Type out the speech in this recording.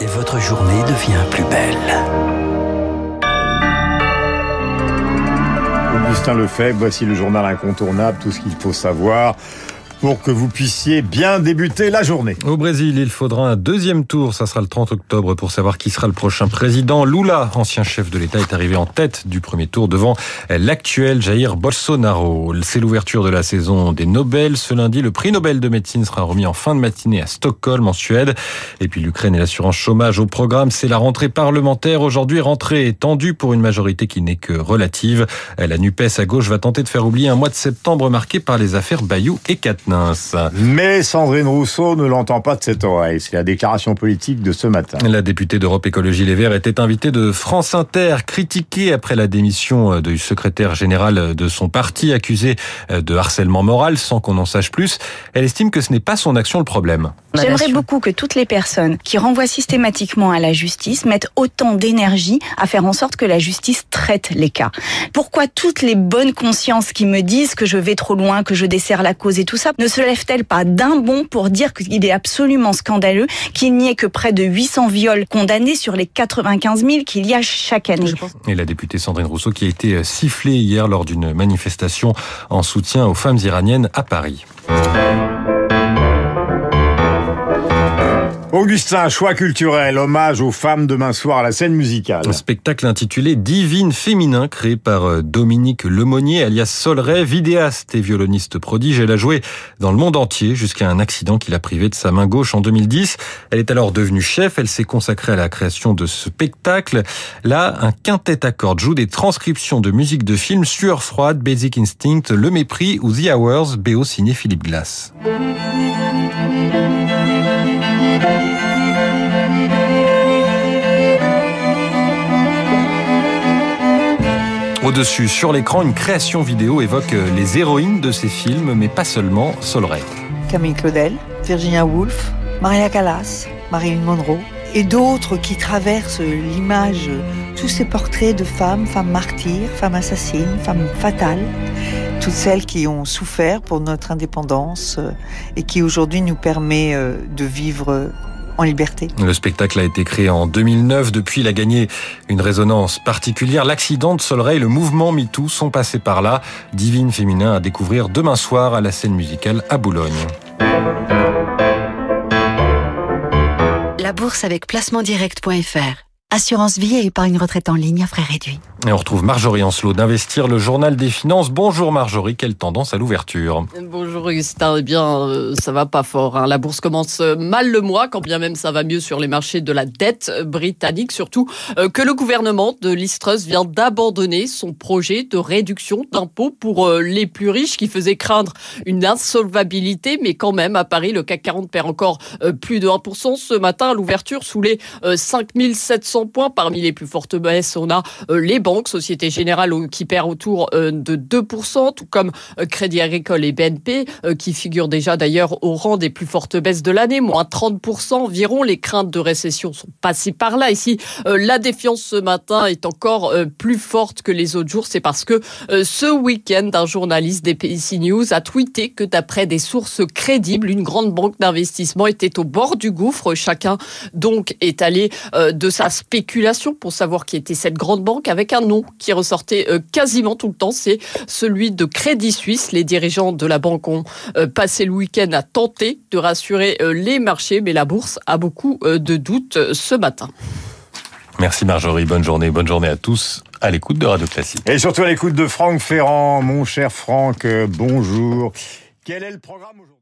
et votre journée devient plus belle. Augustin Lefebvre, voici le journal incontournable, tout ce qu'il faut savoir pour que vous puissiez bien débuter la journée. Au Brésil, il faudra un deuxième tour, ça sera le 30 octobre, pour savoir qui sera le prochain président. Lula, ancien chef de l'État, est arrivé en tête du premier tour devant l'actuel Jair Bolsonaro. C'est l'ouverture de la saison des Nobel. Ce lundi, le prix Nobel de médecine sera remis en fin de matinée à Stockholm, en Suède. Et puis l'Ukraine et l'assurance chômage au programme, c'est la rentrée parlementaire. Aujourd'hui, rentrée tendue pour une majorité qui n'est que relative. La NUPES à gauche va tenter de faire oublier un mois de septembre marqué par les affaires Bayou et Katna. Mais Sandrine Rousseau ne l'entend pas de cette oreille. C'est la déclaration politique de ce matin. La députée d'Europe Écologie Les Verts était invitée de France Inter, critiquée après la démission du secrétaire général de son parti, accusé de harcèlement moral sans qu'on en sache plus. Elle estime que ce n'est pas son action le problème. J'aimerais beaucoup que toutes les personnes qui renvoient systématiquement à la justice mettent autant d'énergie à faire en sorte que la justice traite les cas. Pourquoi toutes les bonnes consciences qui me disent que je vais trop loin, que je desserre la cause et tout ça ne se lève-t-elle pas d'un bond pour dire qu'il est absolument scandaleux qu'il n'y ait que près de 800 viols condamnés sur les 95 000 qu'il y a chaque année? Et la députée Sandrine Rousseau qui a été sifflée hier lors d'une manifestation en soutien aux femmes iraniennes à Paris. Augustin, choix culturel, hommage aux femmes demain soir à la scène musicale. Un spectacle intitulé Divine féminin, créé par euh, Dominique Lemonnier, alias Solray, vidéaste et violoniste prodige. Elle a joué dans le monde entier jusqu'à un accident qui l'a privée de sa main gauche en 2010. Elle est alors devenue chef. Elle s'est consacrée à la création de ce spectacle. Là, un quintet à cordes joue des transcriptions de musique de films Sueur froide, Basic Instinct, Le Mépris ou The Hours, BO signé Philippe Glass. Au-dessus, sur l'écran, une création vidéo évoque les héroïnes de ces films, mais pas seulement Solray. Camille Claudel, Virginia Woolf, Maria Callas, Marilyn Monroe et d'autres qui traversent l'image, tous ces portraits de femmes, femmes martyrs, femmes assassines, femmes fatales, toutes celles qui ont souffert pour notre indépendance et qui aujourd'hui nous permet de vivre en liberté. Le spectacle a été créé en 2009. Depuis, il a gagné une résonance particulière. L'accident de Solray et le mouvement MeToo sont passés par là. Divine féminin à découvrir demain soir à la scène musicale à Boulogne. La bourse avec placementdirect.fr. Assurance vie et épargne retraite en ligne à frais réduits. Et on retrouve Marjorie Ancelot d'Investir, le journal des finances. Bonjour Marjorie, quelle tendance à l'ouverture Bonjour Augustin, eh bien euh, ça va pas fort. Hein. La bourse commence mal le mois, quand bien même ça va mieux sur les marchés de la dette britannique, surtout euh, que le gouvernement de Listrus vient d'abandonner son projet de réduction d'impôts pour euh, les plus riches qui faisait craindre une insolvabilité, mais quand même à Paris, le CAC 40 perd encore plus de 1% ce matin à l'ouverture sous les 5700 Parmi les plus fortes baisses, on a les banques, Société Générale qui perd autour de 2%, tout comme Crédit Agricole et BNP qui figurent déjà d'ailleurs au rang des plus fortes baisses de l'année, moins 30% environ. Les craintes de récession sont passées par là. Ici, la défiance ce matin est encore plus forte que les autres jours. C'est parce que ce week-end, un journaliste des PIC News a tweeté que d'après des sources crédibles, une grande banque d'investissement était au bord du gouffre. Chacun donc est allé de sa spéculation pour savoir qui était cette grande banque avec un nom qui ressortait quasiment tout le temps, c'est celui de Crédit Suisse. Les dirigeants de la banque ont passé le week-end à tenter de rassurer les marchés, mais la bourse a beaucoup de doutes ce matin. Merci Marjorie, bonne journée, bonne journée à tous à l'écoute de Radio Classique. Et surtout à l'écoute de Franck Ferrand, mon cher Franck, bonjour. Quel est le programme aujourd'hui?